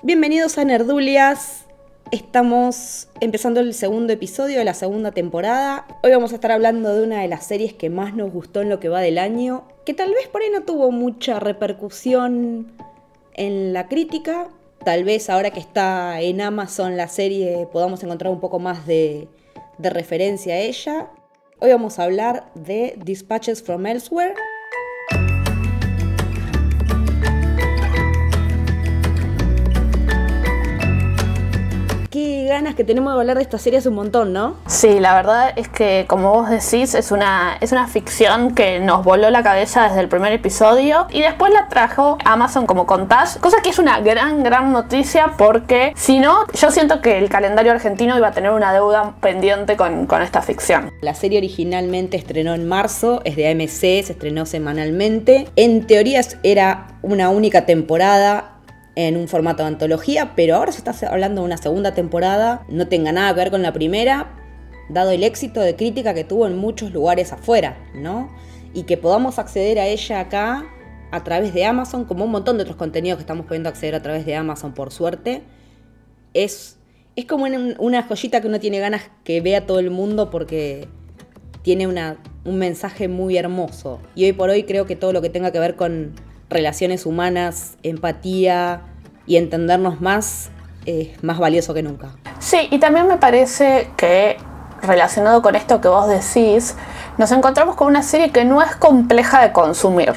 Bienvenidos a Nerdulias. Estamos empezando el segundo episodio de la segunda temporada. Hoy vamos a estar hablando de una de las series que más nos gustó en lo que va del año, que tal vez por ahí no tuvo mucha repercusión en la crítica. Tal vez ahora que está en Amazon la serie podamos encontrar un poco más de, referencia a ella. Hoy vamos a hablar de Dispatches from Elsewhere. Ganas que tenemos de hablar de esta serie hace un montón, ¿no? Sí, la verdad es que como vos decís, es una, es una ficción que nos voló la cabeza desde el primer episodio y después la trajo Amazon como contás, cosa que es una gran, gran noticia porque si no, yo siento que el calendario argentino iba a tener una deuda pendiente con, con esta ficción. La serie originalmente estrenó en marzo, es de AMC, se estrenó semanalmente. En teoría era una única temporada, en un formato de antología, pero ahora se está hablando de una segunda temporada, no tenga nada que ver con la primera, dado el éxito de crítica que tuvo en muchos lugares afuera, ¿no? Y que podamos acceder a ella acá a través de Amazon, como un montón de otros contenidos que estamos pudiendo acceder a través de Amazon, por suerte, es, es como una joyita que uno tiene ganas que vea todo el mundo porque tiene una, un mensaje muy hermoso. Y hoy por hoy creo que todo lo que tenga que ver con relaciones humanas, empatía y entendernos más es más valioso que nunca. Sí, y también me parece que relacionado con esto que vos decís, nos encontramos con una serie que no es compleja de consumir.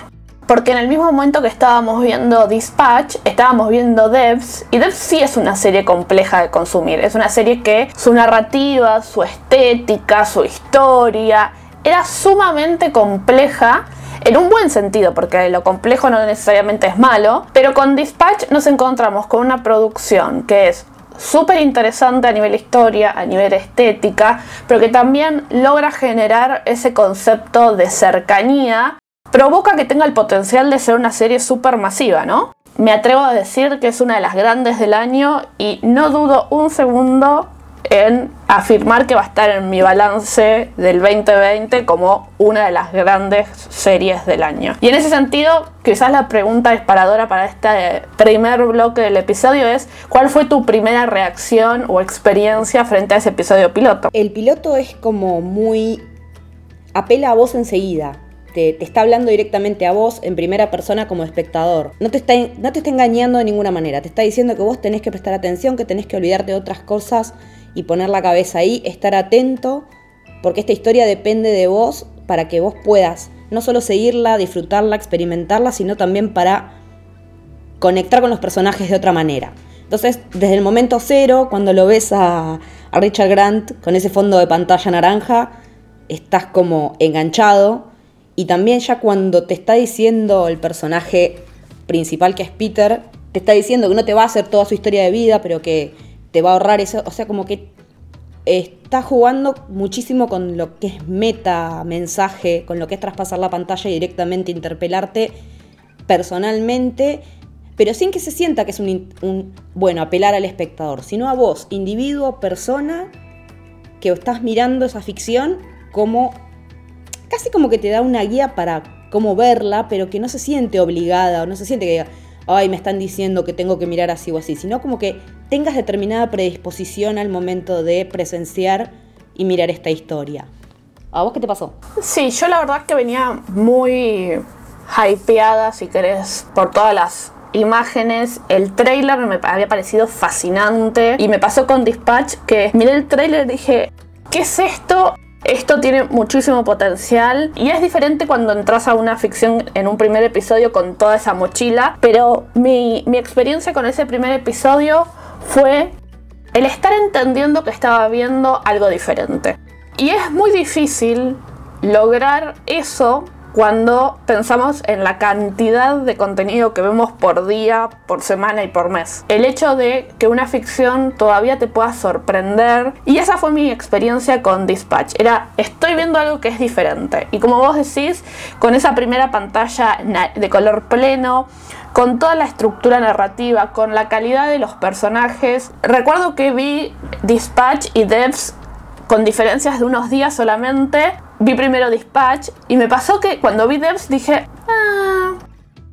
Porque en el mismo momento que estábamos viendo Dispatch, estábamos viendo Devs, y Devs sí es una serie compleja de consumir. Es una serie que su narrativa, su estética, su historia, era sumamente compleja en un buen sentido, porque lo complejo no necesariamente es malo, pero con Dispatch nos encontramos con una producción que es súper interesante a nivel historia, a nivel estética, pero que también logra generar ese concepto de cercanía, provoca que tenga el potencial de ser una serie súper masiva, ¿no? Me atrevo a decir que es una de las grandes del año y no dudo un segundo en afirmar que va a estar en mi balance del 2020 como una de las grandes series del año. Y en ese sentido, quizás la pregunta disparadora para este primer bloque del episodio es, ¿cuál fue tu primera reacción o experiencia frente a ese episodio piloto? El piloto es como muy... apela a vos enseguida. Te, te, está hablando directamente a vos en primera persona como espectador. No te, está, no te está engañando de ninguna manera. Te está diciendo que vos tenés que prestar atención, que tenés que olvidarte de otras cosas y poner la cabeza ahí, estar atento, porque esta historia depende de vos para que vos puedas no solo seguirla, disfrutarla, experimentarla, sino también para conectar con los personajes de otra manera. Entonces, desde el momento cero, cuando lo ves a, a Richard Grant con ese fondo de pantalla naranja, estás como enganchado. Y también ya cuando te está diciendo el personaje principal que es Peter, te está diciendo que no te va a hacer toda su historia de vida, pero que te va a ahorrar eso, o sea, como que está jugando muchísimo con lo que es meta mensaje, con lo que es traspasar la pantalla y directamente interpelarte personalmente, pero sin que se sienta que es un, bueno, apelar al espectador, sino a vos, individuo, persona, que estás mirando esa ficción como casi como que te da una guía para cómo verla, pero que no se siente obligada o no se siente que diga, ay, me están diciendo que tengo que mirar así o así, sino como que tengas determinada predisposición al momento de presenciar y mirar esta historia. ¿A vos qué te pasó? Sí, yo la verdad que venía muy hypeada, si querés, por todas las imágenes. El trailer me había parecido fascinante. Y me pasó con Dispatch que miré el trailer y dije, ¿qué es esto? Esto tiene muchísimo potencial y es diferente cuando entras a una ficción en un primer episodio con toda esa mochila, pero mi, mi experiencia con ese primer episodio fue el estar entendiendo que estaba viendo algo diferente. Y es muy difícil lograr eso cuando pensamos en la cantidad de contenido que vemos por día, por semana y por mes. El hecho de que una ficción todavía te pueda sorprender. Y esa fue mi experiencia con Dispatch. Era, estoy viendo algo que es diferente. Y como vos decís, con esa primera pantalla de color pleno, con toda la estructura narrativa, con la calidad de los personajes. Recuerdo que vi Dispatch y Devs con diferencias de unos días solamente. Vi primero Dispatch y me pasó que cuando vi Devs dije, ah,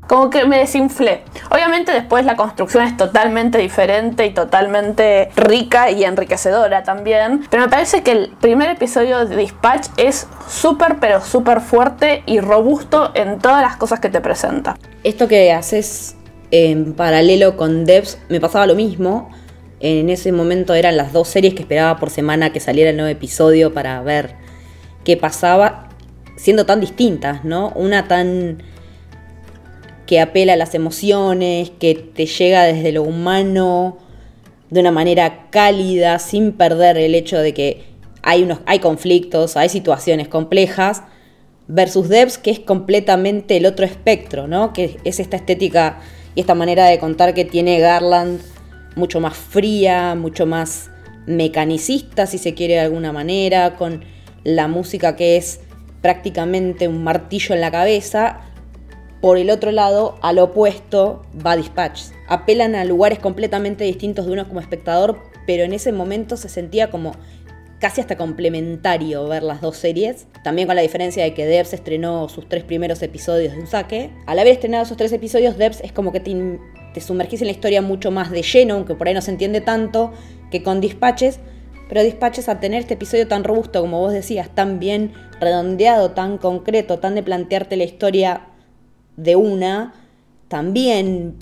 como que me desinflé. Obviamente después la construcción es totalmente diferente y totalmente rica y enriquecedora también, pero me parece que el primer episodio de Dispatch es súper pero súper fuerte y robusto en todas las cosas que te presenta. Esto que haces en paralelo con Devs me pasaba lo mismo. En ese momento eran las dos series que esperaba por semana que saliera el nuevo episodio para ver qué pasaba, siendo tan distintas, ¿no? Una tan que apela a las emociones, que te llega desde lo humano de una manera cálida, sin perder el hecho de que hay, unos, hay conflictos, hay situaciones complejas, versus Debs, que es completamente el otro espectro, ¿no? Que es esta estética y esta manera de contar que tiene Garland mucho más fría, mucho más mecanicista, si se quiere de alguna manera, con la música que es prácticamente un martillo en la cabeza, por el otro lado, al opuesto, va Dispatch. Apelan a lugares completamente distintos de uno como espectador, pero en ese momento se sentía como casi hasta complementario ver las dos series. También con la diferencia de que Debs estrenó sus tres primeros episodios de un saque. Al haber estrenado esos tres episodios, Debs es como que te, te sumergís en la historia mucho más de lleno, aunque por ahí no se entiende tanto que con Dispatches. Pero Dispatches a tener este episodio tan robusto, como vos decías, tan bien redondeado, tan concreto, tan de plantearte la historia de una, también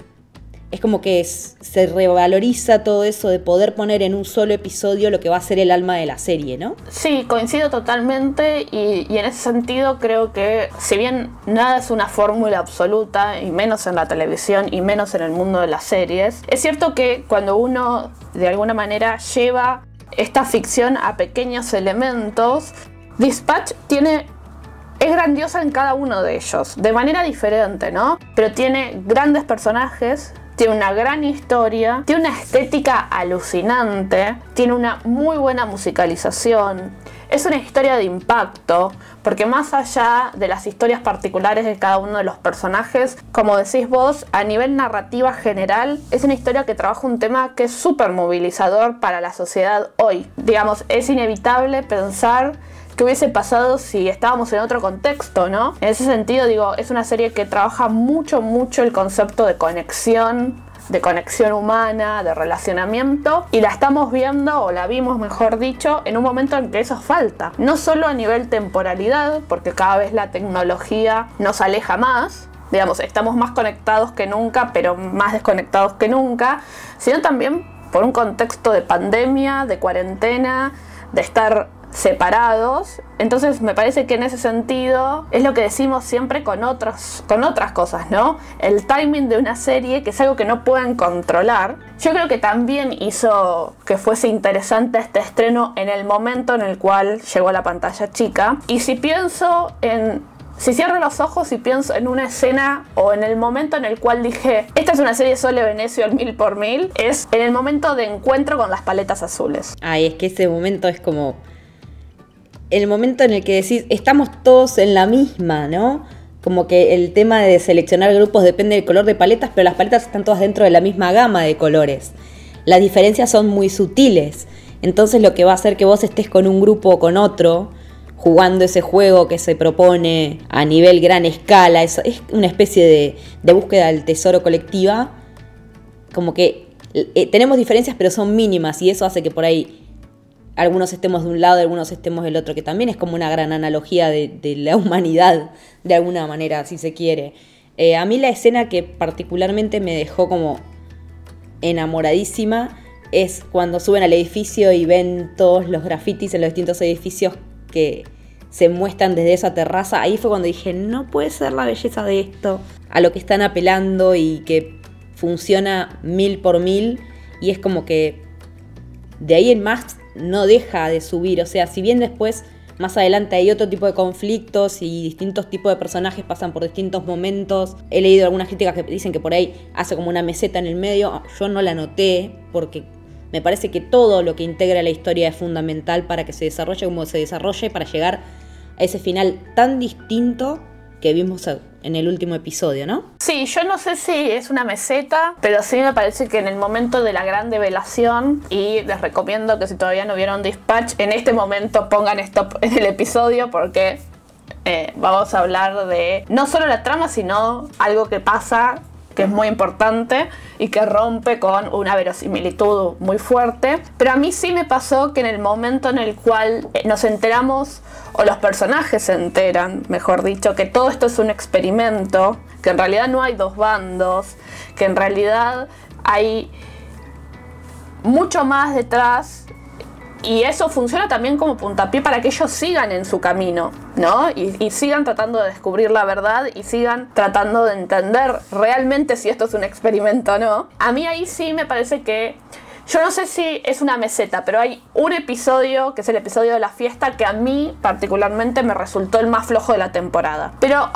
es como que se revaloriza todo eso de poder poner en un solo episodio lo que va a ser el alma de la serie, ¿no? Sí, coincido totalmente y en ese sentido creo que si bien nada es una fórmula absoluta, y menos en la televisión y menos en el mundo de las series, es cierto que cuando uno de alguna manera lleva esta ficción a pequeños elementos, Dispatch tiene es grandiosa en cada uno de ellos, de manera diferente, ¿no? Pero tiene grandes personajes, tiene una gran historia, tiene una estética alucinante, tiene una muy buena musicalización. Es una historia de impacto, porque más allá de las historias particulares de cada uno de los personajes, como decís vos, a nivel narrativa general, es una historia que trabaja un tema que es súper movilizador para la sociedad hoy. Digamos, es inevitable pensar qué hubiese pasado si estábamos en otro contexto, ¿no? En ese sentido, digo, es una serie que trabaja mucho, mucho el concepto de conexión de conexión humana, de relacionamiento, y la estamos viendo, o la vimos mejor dicho, en un momento en que eso falta. No solo a nivel temporalidad, porque cada vez la tecnología nos aleja más, digamos, estamos más conectados que nunca, pero más desconectados que nunca, sino también por un contexto de pandemia, de cuarentena, de estar separados. Entonces me parece que en ese sentido es lo que decimos siempre con, otros, con otras cosas, ¿no? El timing de una serie, que es algo que no pueden controlar. Yo creo que también hizo que fuese interesante este estreno en el momento en el cual llegó a la pantalla chica. Y si pienso en si cierro los ojos y pienso en una escena o en el momento en el cual dije, esta es una serie Sole Venecio al mil por mil, es en el momento de encuentro con las paletas azules. Ay, es que ese momento es como el momento en el que decís, estamos todos en la misma, ¿no? Como que el tema de seleccionar grupos depende del color de paletas, pero las paletas están todas dentro de la misma gama de colores. Las diferencias son muy sutiles. Entonces lo que va a hacer que vos estés con un grupo o con otro, jugando ese juego que se propone a nivel gran escala, es, una especie de, de, búsqueda del tesoro colectiva, como que eh, tenemos diferencias pero son mínimas y eso hace que por ahí algunos estemos de un lado, algunos estemos del otro, que también es como una gran analogía de, la humanidad, de alguna manera, si se quiere. Eh, a mí la escena que particularmente me dejó como enamoradísima es cuando suben al edificio y ven todos los grafitis en los distintos edificios que se muestran desde esa terraza. Ahí fue cuando dije, no puede ser la belleza de esto, a lo que están apelando y que funciona mil por mil. Y es como que de ahí en más no deja de subir. O sea, si bien después, más adelante hay otro tipo de conflictos y distintos tipos de personajes pasan por distintos momentos. He leído algunas críticas que dicen que por ahí hace como una meseta en el medio. Yo no la noté porque me parece que todo lo que integra la historia es fundamental para que se desarrolle como se desarrolle, para llegar a ese final tan distinto que vimos en el último episodio, ¿no? Sí, yo no sé si es una meseta, pero sí me parece que en el momento de la gran develación, y les recomiendo que si todavía no vieron Dispatch, en este momento pongan stop en el episodio porque Eh, vamos a hablar de no solo la trama, sino algo que pasa que es muy importante y que rompe con una verosimilitud muy fuerte. Pero a mí sí me pasó que en el momento en el cual eh, nos enteramos, o los personajes se enteran, mejor dicho, que todo esto es un experimento, que en realidad no hay dos bandos, que en realidad hay mucho más detrás y eso funciona también como puntapié para que ellos sigan en su camino, ¿no? Y, sigan tratando de descubrir la verdad y sigan tratando de entender realmente si esto es un experimento o no. A mí ahí sí me parece que yo no sé si es una meseta, pero hay un episodio, que es el episodio de la fiesta, que a mí particularmente me resultó el más flojo de la temporada. Pero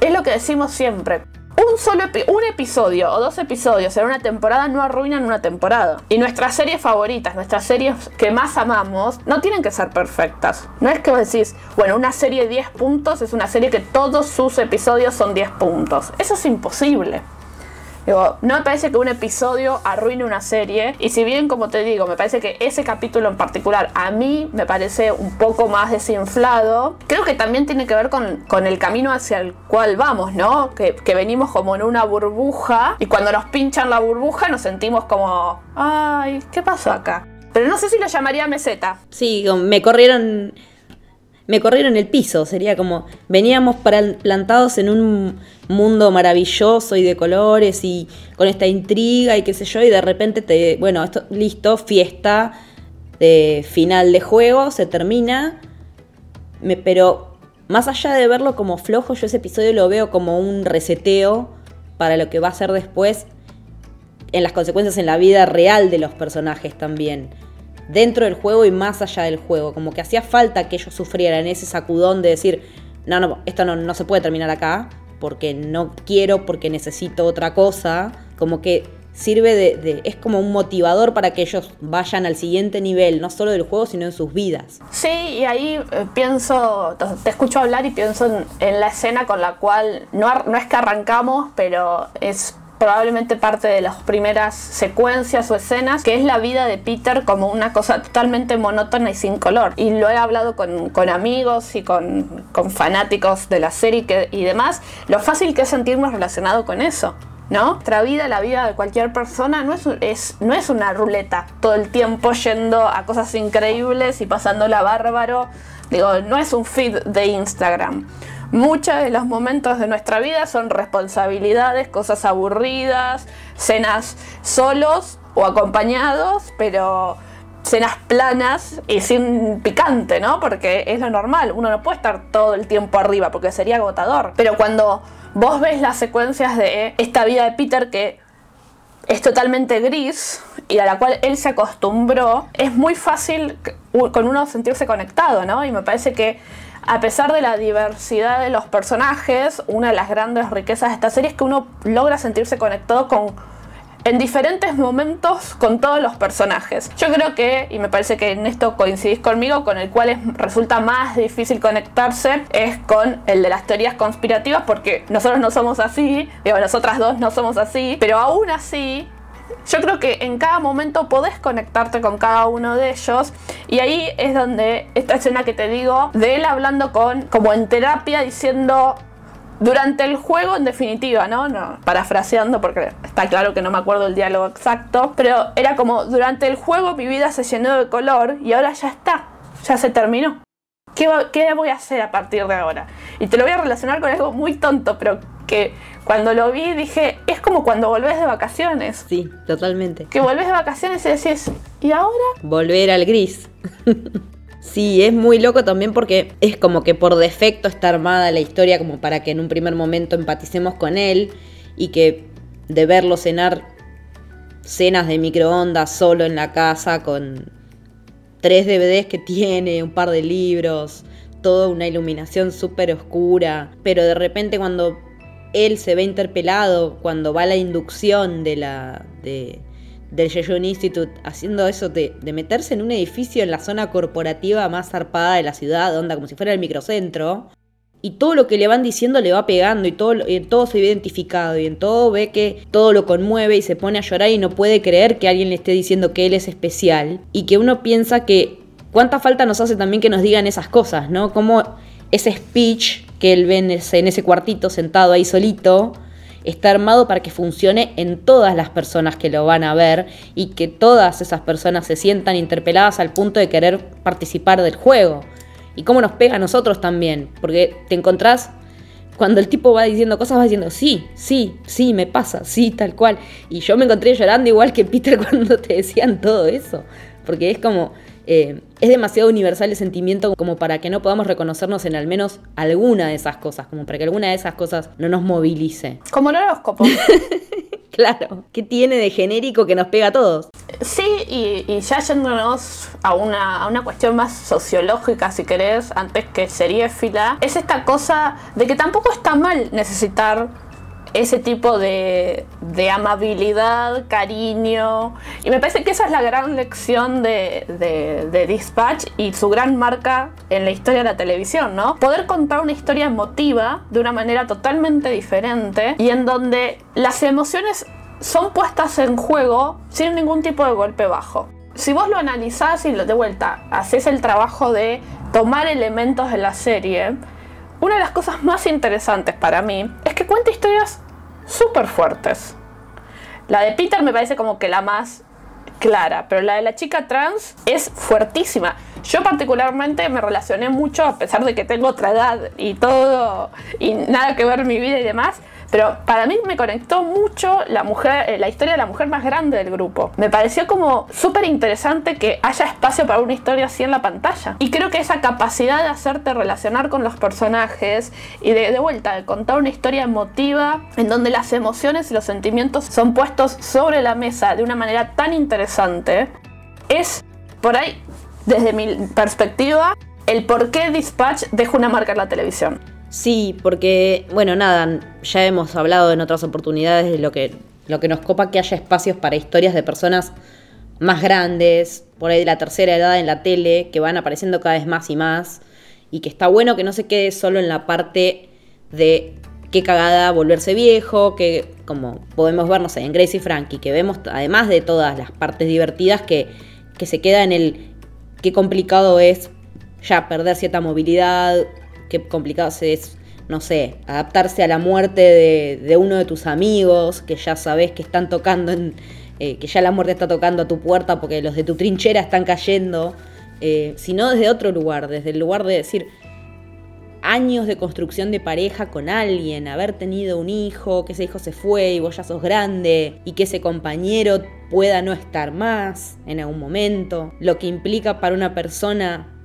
es lo que decimos siempre un solo un episodio o dos episodios en una temporada no arruinan una temporada. Y nuestras series favoritas, nuestras series que más amamos, no tienen que ser perfectas. No es que vos decís, bueno, una serie de 10 puntos es una serie que todos sus episodios son 10 puntos. Eso es imposible no me parece que un episodio arruine una serie. Y si bien, como te digo, me parece que ese capítulo en particular a mí me parece un poco más desinflado, creo que también tiene que ver con, el camino hacia el cual vamos, ¿no? Que, que, venimos como en una burbuja y cuando nos pinchan la burbuja nos sentimos como, ay, ¿qué pasó acá? Pero no sé si lo llamaría meseta. Sí, me corrieron me corrieron el piso. Sería como, veníamos plantados en un mundo maravilloso y de colores y con esta intriga y qué sé yo, y de repente te, bueno, esto, listo, fiesta de final de juego, se termina. Pero más allá de verlo como flojo, yo ese episodio lo veo como un reseteo para lo que va a ser después en las consecuencias en la vida real de los personajes también dentro del juego y más allá del juego. Como que hacía falta que ellos sufrieran ese sacudón de decir, no, no, esto no, se puede terminar acá, porque no quiero, porque necesito otra cosa. Como que sirve de, es como un motivador para que ellos vayan al siguiente nivel, no solo del juego, sino en sus vidas. Sí, y ahí eh, pienso, te escucho hablar y pienso en, la escena con la cual no, no es que arrancamos, pero es probablemente parte de las primeras secuencias o escenas, que es la vida de Peter como una cosa totalmente monótona y sin color. Y lo he hablado con, amigos y con, fanáticos de la serie y demás, lo fácil que es sentirnos relacionado con eso. ¿no? Nuestra vida, la vida de cualquier persona, no es, no es una ruleta todo el tiempo yendo a cosas increíbles y pasándola bárbaro. Digo, no es un feed de Instagram. Muchos de los momentos de nuestra vida son responsabilidades, cosas aburridas, cenas solos o acompañados, pero cenas planas y sin picante, ¿no? Porque es lo normal, uno no puede estar todo el tiempo arriba porque sería agotador. Pero cuando vos ves las secuencias de esta vida de Peter que es totalmente gris y a la cual él se acostumbró, es muy fácil con uno sentirse conectado, ¿no? Y me parece que a pesar de la diversidad de los personajes, una de las grandes riquezas de esta serie es que uno logra sentirse conectado con en diferentes momentos con todos los personajes. Yo creo que, y me parece que en esto coincidís conmigo, con el cual resulta más difícil conectarse, es con el de las teorías conspirativas, porque nosotros no somos así, digo, nosotras dos no somos así, pero aún así yo creo que en cada momento podés conectarte con cada uno de ellos y ahí es donde esta escena que te digo de él hablando con como en terapia diciendo durante el juego en definitiva, ¿no? no parafraseando porque está claro que no me acuerdo el diálogo exacto, pero era como durante el juego mi vida se llenó de color y ahora ya está, ya se terminó. ¿Qué, ¿Qué voy a hacer a partir de ahora? Y te lo voy a relacionar con algo muy tonto, pero que cuando lo vi dije, es como cuando volvés de vacaciones. Sí, totalmente. Que volvés de vacaciones y decís, ¿y ahora? Volver al gris. sí, es muy loco también porque es como que por defecto está armada la historia como para que en un primer momento empaticemos con él y que de verlo cenar cenas de microondas solo en la casa con tres DVDs que tiene, un par de libros, toda una iluminación súper oscura, pero de repente cuando él se ve interpelado cuando va a la inducción de la, de, del Jejon Institute, haciendo eso de, meterse en un edificio en la zona corporativa más zarpada de la ciudad, onda como si fuera el microcentro. Y todo lo que le van diciendo le va pegando y todo, en todo se ve identificado y en todo ve que todo lo conmueve y se pone a llorar y no puede creer que alguien le esté diciendo que él es especial. Y que uno piensa que cuánta falta nos hace también que nos digan esas cosas, ¿no? Como ese speech que él ve en ese, cuartito sentado ahí solito, está armado para que funcione en todas las personas que lo van a ver y que todas esas personas se sientan interpeladas al punto de querer participar del juego. Y cómo nos pega a nosotros también, porque te encontrás cuando el tipo va diciendo cosas, va diciendo, sí, sí, sí, me pasa, sí, tal cual. Y yo me encontré llorando igual que Peter cuando te decían todo eso, porque es como, eh, es demasiado universal el sentimiento como para que no podamos reconocernos en al menos alguna de esas cosas, como para que alguna de esas cosas no nos movilice. Como el horóscopo. claro, ¿qué tiene de genérico que nos pega a todos? Sí, y, ya yéndonos a una, a una cuestión más sociológica, si querés, antes que seriéfila, es esta cosa de que tampoco está mal necesitar ese tipo de, amabilidad, cariño. Y me parece que esa es la gran lección de, Dispatch y su gran marca en la historia de la televisión, ¿no? Poder contar una historia emotiva de una manera totalmente diferente y en donde las emociones son puestas en juego sin ningún tipo de golpe bajo. Si vos lo analizás y lo de vuelta haces el trabajo de tomar elementos de la serie, una de las cosas más interesantes para mí es que cuenta historias súper fuertes. La de Peter me parece como que la más clara, pero la de la chica trans es fuertísima. Yo particularmente me relacioné mucho, a pesar de que tengo otra edad y todo, y nada que ver mi vida y demás, pero para mí me conectó mucho la mujer, eh, la historia de la mujer más grande del grupo. Me pareció como súper interesante que haya espacio para una historia así en la pantalla. Y creo que esa capacidad de hacerte relacionar con los personajes y de, de vuelta, de contar una historia emotiva en donde las emociones y los sentimientos son puestos sobre la mesa de una manera tan interesante, es por ahí, desde mi perspectiva, el por qué Dispatch deja una marca en la televisión. Sí, porque, bueno, nada, ya hemos hablado en otras oportunidades de lo que, lo que nos copa que haya espacios para historias de personas más grandes, por ahí de la tercera edad en la tele, que van apareciendo cada vez más y más, y que está bueno que no se quede solo en la parte de qué cagada volverse viejo, que como podemos ver, no sé, en Gracie Frankie, que vemos además de todas las partes divertidas, que, que se queda en el qué complicado es ya perder cierta movilidad, qué complicado es, no sé, adaptarse a la muerte de, uno de tus amigos, que ya sabes que están tocando, en, eh, que ya la muerte está tocando a tu puerta porque los de tu trinchera están cayendo, eh, sino desde otro lugar, desde el lugar de decir años de construcción de pareja con alguien, haber tenido un hijo, que ese hijo se fue y vos ya sos grande, y que ese compañero pueda no estar más en algún momento, lo que implica para una persona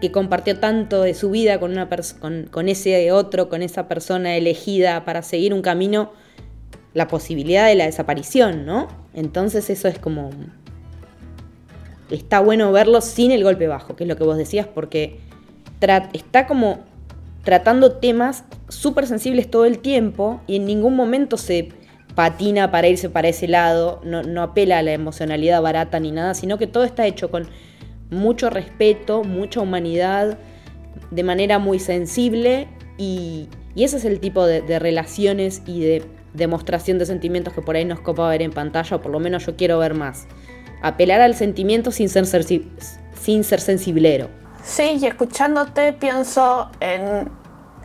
que compartió tanto de su vida con, una con, con ese otro, con esa persona elegida para seguir un camino, la posibilidad de la desaparición, ¿no? Entonces eso es como... Está bueno verlo sin el golpe bajo, que es lo que vos decías, porque está como tratando temas súper sensibles todo el tiempo y en ningún momento se patina para irse para ese lado, no, no apela a la emocionalidad barata ni nada, sino que todo está hecho con mucho respeto, mucha humanidad, de manera muy sensible y, ese es el tipo de, relaciones y de demostración de sentimientos que por ahí nos copa ver en pantalla, o por lo menos yo quiero ver más. Apelar al sentimiento sin ser, sin ser sensiblero. Sí, y escuchándote pienso en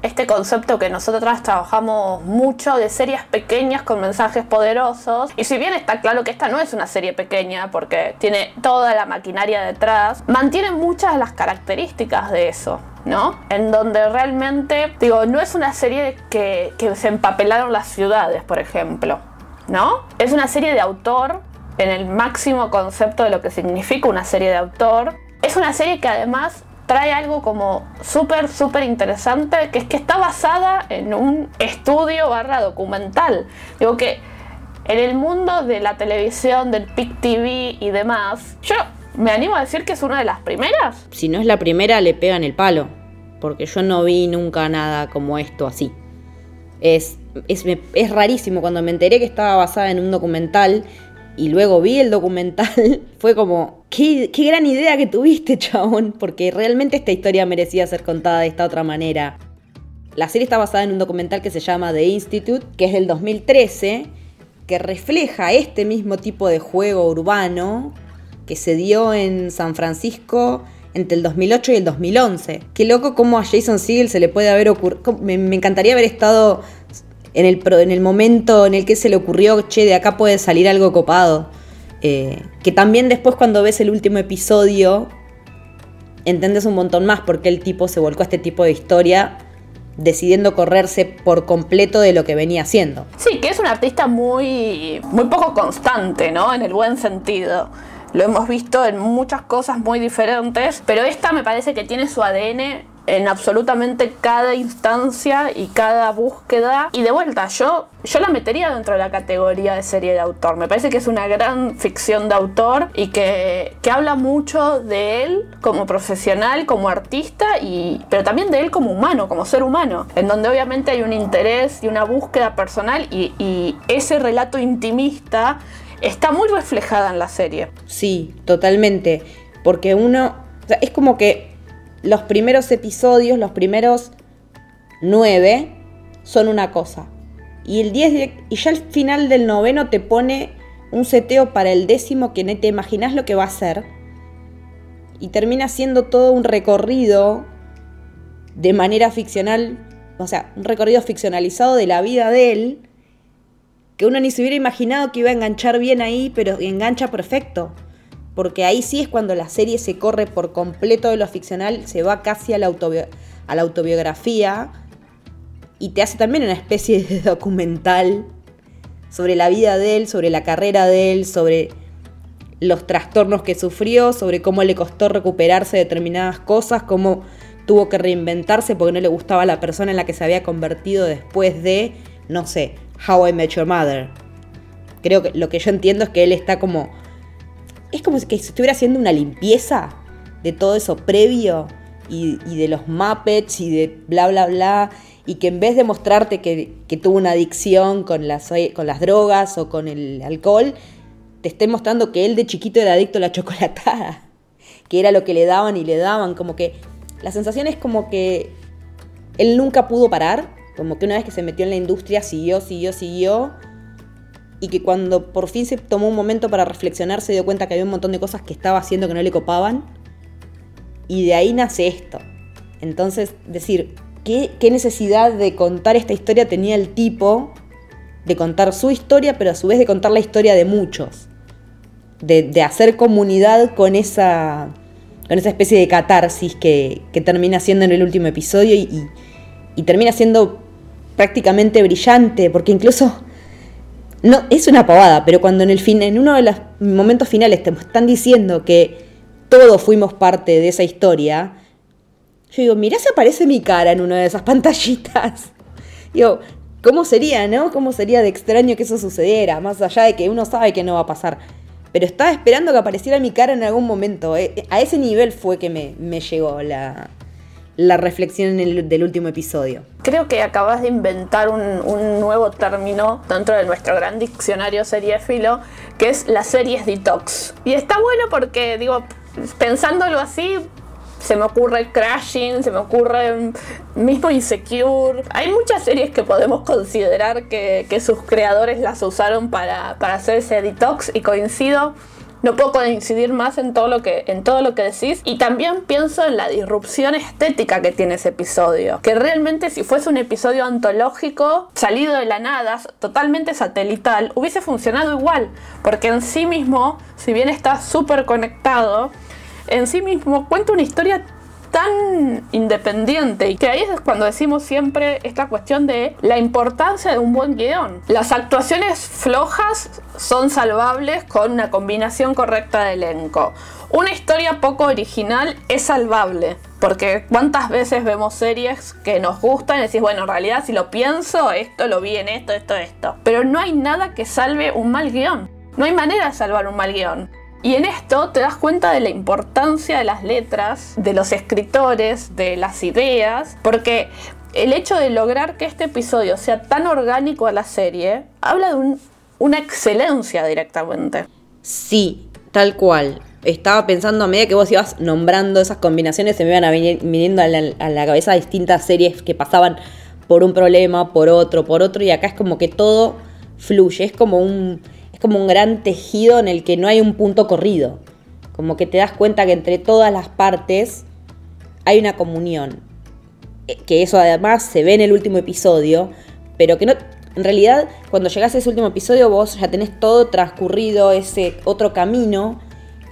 este concepto que nosotras trabajamos mucho de series pequeñas con mensajes poderosos. Y si bien está claro que esta no es una serie pequeña porque tiene toda la maquinaria detrás, mantiene muchas de las características de eso. ¿no? En donde realmente, digo, no es una serie que, que se empapelaron las ciudades, por ejemplo, ¿no? Es una serie de autor en el máximo concepto de lo que significa una serie de autor. Es una serie que además trae algo como súper, súper interesante, que es que está basada en un estudio barra documental. Digo que en el mundo de la televisión, del PIC TV y demás, yo me animo a decir que es una de las primeras. Si no es la primera, le pegan el palo, porque yo no vi nunca nada como esto así. Es, es, es rarísimo cuando me enteré que estaba basada en un documental y luego vi el documental, fue como, qué, gran idea que tuviste, chabón, porque realmente esta historia merecía ser contada de esta otra manera. La serie está basada en un documental que se llama The Institute, que es del 2013, que refleja este mismo tipo de juego urbano que se dio en San Francisco entre el 2008 y el 2011. Qué loco cómo a Jason Segel se le puede haber ocurrido. Me, encantaría haber estado en el, en el momento en el que se le ocurrió, che, de acá puede salir algo copado. Eh, que también después cuando ves el último episodio, entendés un montón más porque el tipo se volcó a este tipo de historia decidiendo correrse por completo de lo que venía haciendo. Sí, que es un artista muy, muy poco constante, ¿no? En el buen sentido. Lo hemos visto en muchas cosas muy diferentes, pero esta me parece que tiene su ADN en absolutamente cada instancia y cada búsqueda. Y de vuelta, yo, yo la metería dentro de la categoría de serie de autor. Me parece que es una gran ficción de autor y que, que habla mucho de él como profesional, como artista, y, pero también de él como humano, como ser humano, en donde obviamente hay un interés y una búsqueda personal y, y ese relato intimista está muy reflejada en la serie. Sí, totalmente. Porque uno, es como que los primeros episodios, los primeros nueve, son una cosa. Y el 10 y ya al final del noveno te pone un seteo para el décimo que no te imaginas lo que va a ser. Y termina siendo todo un recorrido de manera ficcional, o sea, un recorrido ficcionalizado de la vida de él, que uno ni se hubiera imaginado que iba a enganchar bien ahí, pero engancha perfecto porque ahí sí es cuando la serie se corre por completo de lo ficcional, se va casi a la, autobiografía y te hace también una especie de documental sobre la vida de él, sobre la carrera de él, sobre los trastornos que sufrió, sobre cómo le costó recuperarse de determinadas cosas, cómo tuvo que reinventarse porque no le gustaba la persona en la que se había convertido después de, no sé, How I Met Your Mother. Creo que lo que yo entiendo es que él está como es como si estuviera haciendo una limpieza de todo eso previo y, de los Muppets y de bla, bla, bla. Y que en vez de mostrarte que, tuvo una adicción con las, con las drogas o con el alcohol, te esté mostrando que él de chiquito era adicto a la chocolatada. Que era lo que le daban y le daban. Como que la sensación es como que él nunca pudo parar. Como que una vez que se metió en la industria siguió, siguió, siguió y que cuando por fin se tomó un momento para reflexionar se dio cuenta que había un montón de cosas que estaba haciendo que no le copaban. Y de ahí nace esto. Entonces, decir, ¿qué, necesidad de contar esta historia tenía el tipo? De contar su historia, pero a su vez de contar la historia de muchos. De, hacer comunidad con esa, con esa especie de catarsis que, termina siendo en el último episodio y, y termina siendo prácticamente brillante, porque incluso no, es una pavada, pero cuando en el fin, en uno de los momentos finales te están diciendo que todos fuimos parte de esa historia, yo digo, mirá si aparece mi cara en una de esas pantallitas. Digo, ¿cómo sería, no? ¿Cómo sería de extraño que eso sucediera? Más allá de que uno sabe que no va a pasar. Pero estaba esperando que apareciera mi cara en algún momento. Eh, a ese nivel fue que me, me llegó la, la reflexión del último episodio. Creo que acabas de inventar un, nuevo término dentro de nuestro gran diccionario seriéfilo, que es las series detox. Y está bueno porque, digo, pensándolo así, se me ocurre Crashing, se me ocurre mismo Insecure. Hay muchas series que podemos considerar que, que sus creadores las usaron para, para hacer ese detox y coincido no puedo coincidir más en todo lo que en todo lo que decís. Y también pienso en la disrupción estética que tiene ese episodio. Que realmente si fuese un episodio antológico salido de la nada totalmente satelital hubiese funcionado igual. Porque en sí mismo si bien está súper conectado en sí mismo cuenta una historia tan independiente y que ahí es cuando decimos siempre esta cuestión de la importancia de un buen guion. Las actuaciones flojas son salvables con una combinación correcta de elenco. Una historia poco original es salvable, porque cuántas veces vemos series que nos gustan y decís, bueno, en realidad si lo pienso, esto lo vi en esto, esto, esto. Pero no hay nada que salve un mal guion. No hay manera de salvar un mal guion. Y en esto te das cuenta de la importancia de las letras, de los escritores, de las ideas, porque el hecho de lograr que este episodio sea tan orgánico a la serie habla de una excelencia directamente. Sí, tal cual. Estaba pensando a medida que vos ibas nombrando esas combinaciones, se me iban a viniendo a la, a la cabeza distintas series que pasaban por un problema, por otro, por otro, y acá es como que todo fluye, es como un como un gran tejido en el que no hay un punto corrido. Como que te das cuenta que entre todas las partes hay una comunión. Eh, que eso además se ve en el último episodio, pero que no, en realidad, cuando llegás a ese último episodio, vos ya tenés todo transcurrido, ese otro camino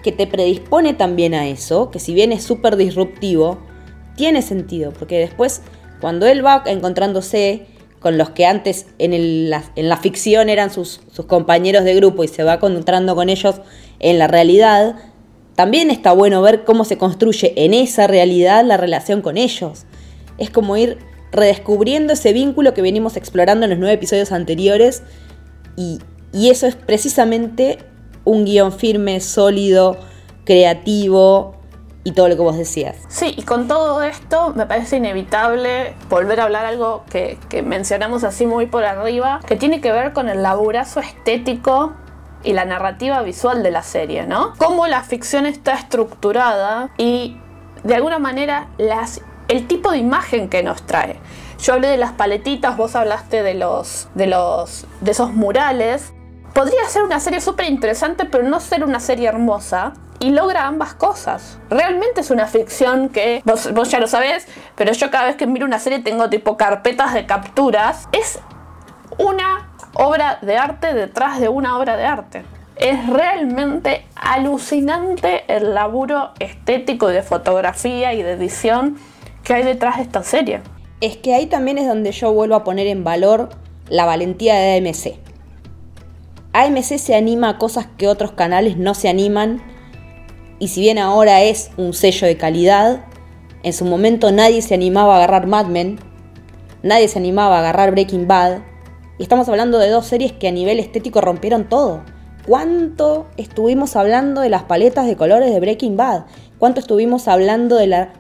que te predispone también a eso, que si bien es súper disruptivo, tiene sentido, porque después, cuando él va encontrándose con los que antes en, la, en la, ficción eran sus, sus compañeros de grupo y se va encontrando con ellos en la realidad, también está bueno ver cómo se construye en esa realidad la relación con ellos. Es como ir redescubriendo ese vínculo que venimos explorando en los nueve episodios anteriores y, eso es precisamente un guion firme, sólido, creativo y todo lo que vos decías. Sí, y con todo esto me parece inevitable volver a hablar algo que, mencionamos así muy por arriba, que tiene que ver con el laburazo estético y la narrativa visual de la serie, ¿no? Cómo la ficción está estructurada y de alguna manera el tipo de imagen que nos trae. Yo hablé de las paletitas, vos hablaste de los de los de esos murales. Podría ser una serie súper interesante, pero no ser una serie hermosa. Y logra ambas cosas. Realmente es una ficción que, vos, ya lo sabés, pero yo cada vez que miro una serie tengo tipo carpetas de capturas. Es una obra de arte detrás de una obra de arte. Es realmente alucinante el laburo estético de fotografía y de edición que hay detrás de esta serie. Es que ahí también es donde yo vuelvo a poner en valor la valentía de AMC. AMC se anima a cosas que otros canales no se animan y si bien ahora es un sello de calidad, en su momento nadie se animaba a agarrar Mad Men, nadie se animaba a agarrar Breaking Bad, y estamos hablando de dos series que a nivel estético rompieron todo. ¿Cuánto estuvimos hablando de las paletas de colores de Breaking Bad? ¿Cuánto estuvimos hablando de la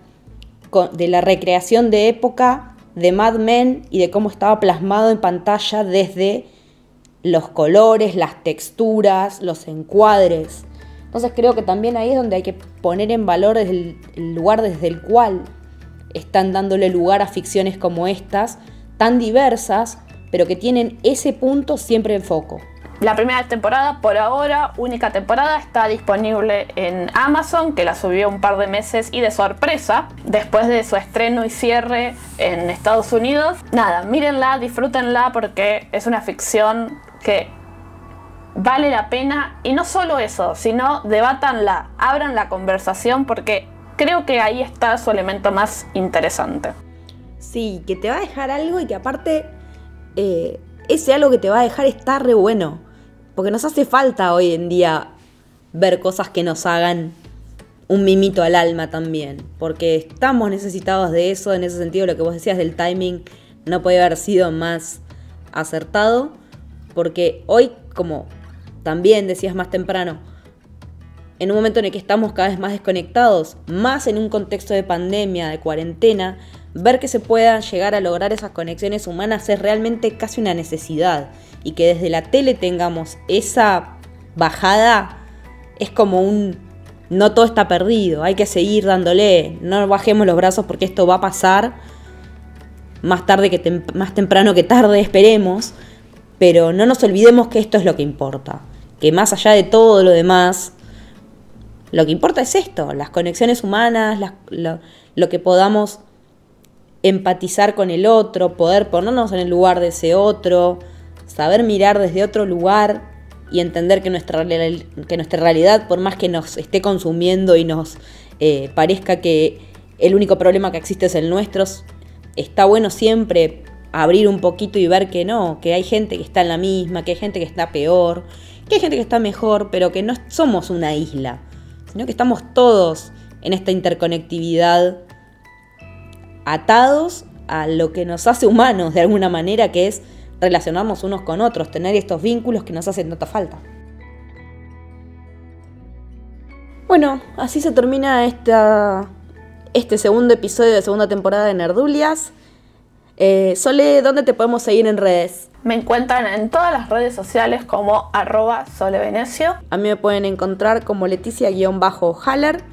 de la recreación de época de Mad Men y de cómo estaba plasmado en pantalla desde los colores, las texturas, los encuadres. Entonces creo que también ahí es donde hay que poner en valor el, lugar desde el cual están dándole lugar a ficciones como estas, tan diversas, pero que tienen ese punto siempre en foco. La primera temporada, por ahora, única temporada, está disponible en Amazon, que la subió un par de meses y de sorpresa, después de su estreno y cierre en Estados Unidos. Nada, mírenla, disfrútenla porque es una ficción que vale la pena. Y no solo eso, sino debatanla, abran la conversación porque creo que ahí está su elemento más interesante. Sí, que te va a dejar algo y que aparte eh, ese algo que te va a dejar está re bueno. Porque nos hace falta hoy en día ver cosas que nos hagan un mimito al alma también. Porque estamos necesitados de eso. En ese sentido, lo que vos decías del timing no puede haber sido más acertado. Porque hoy, como también decías más temprano, en un momento en el que estamos cada vez más desconectados, más en un contexto de pandemia, de cuarentena, ver que se puedan llegar a lograr esas conexiones humanas es realmente casi una necesidad. Y que desde la tele tengamos esa bajada es como un no todo está perdido, hay que seguir dándole, no bajemos los brazos porque esto va a pasar más tarde que más temprano que tarde, esperemos, pero no nos olvidemos que esto es lo que importa, que más allá de todo lo demás, lo que importa es esto, las conexiones humanas, lo, que podamos empatizar con el otro, poder ponernos en el lugar de ese otro, saber mirar desde otro lugar y entender que nuestra, que nuestra realidad, por más que nos esté consumiendo y nos eh, parezca que el único problema que existe es el nuestro, está bueno siempre abrir un poquito y ver que no, que hay gente que está en la misma, que hay gente que está peor, que hay gente que está mejor, pero que no somos una isla, sino que estamos todos en esta interconectividad atados a lo que nos hace humanos de alguna manera, que es relacionarnos unos con otros, tener estos vínculos que nos hacen tanta falta. Bueno, así se termina esta, este segundo episodio de segunda temporada de Nerdulias. Eh, Sole, ¿dónde te podemos seguir en redes? Me encuentran en todas las redes sociales como arroba solevenecio. A mí me pueden encontrar como Leticia-Haller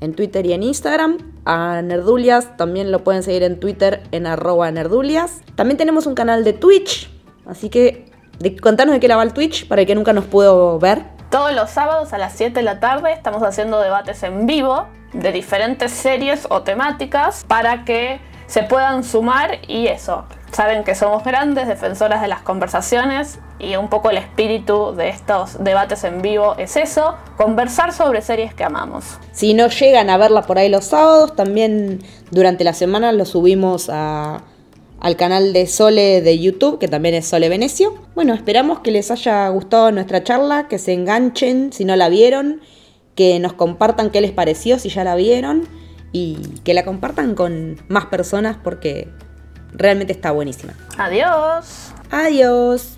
en Twitter y en Instagram. A Nerdulias también lo pueden seguir en Twitter en arroba Nerdulias. También tenemos un canal de Twitch Así que de, contanos de qué la va el Twitch para el que nunca nos pudo ver. Todos los sábados a las 7 de la tarde estamos haciendo debates en vivo de diferentes series o temáticas para que se puedan sumar y eso. Saben que somos grandes defensoras de las conversaciones y un poco el espíritu de estos debates en vivo es eso, conversar sobre series que amamos. Si no llegan a verla por ahí los sábados, también durante la semana lo subimos al canal de Sole de YouTube, que también es Sole Venecio. Bueno, esperamos que les haya gustado nuestra charla, que se enganchen si no la vieron, que nos compartan qué les pareció si ya la vieron y que la compartan con más personas porque realmente está buenísima. Adiós. Adiós.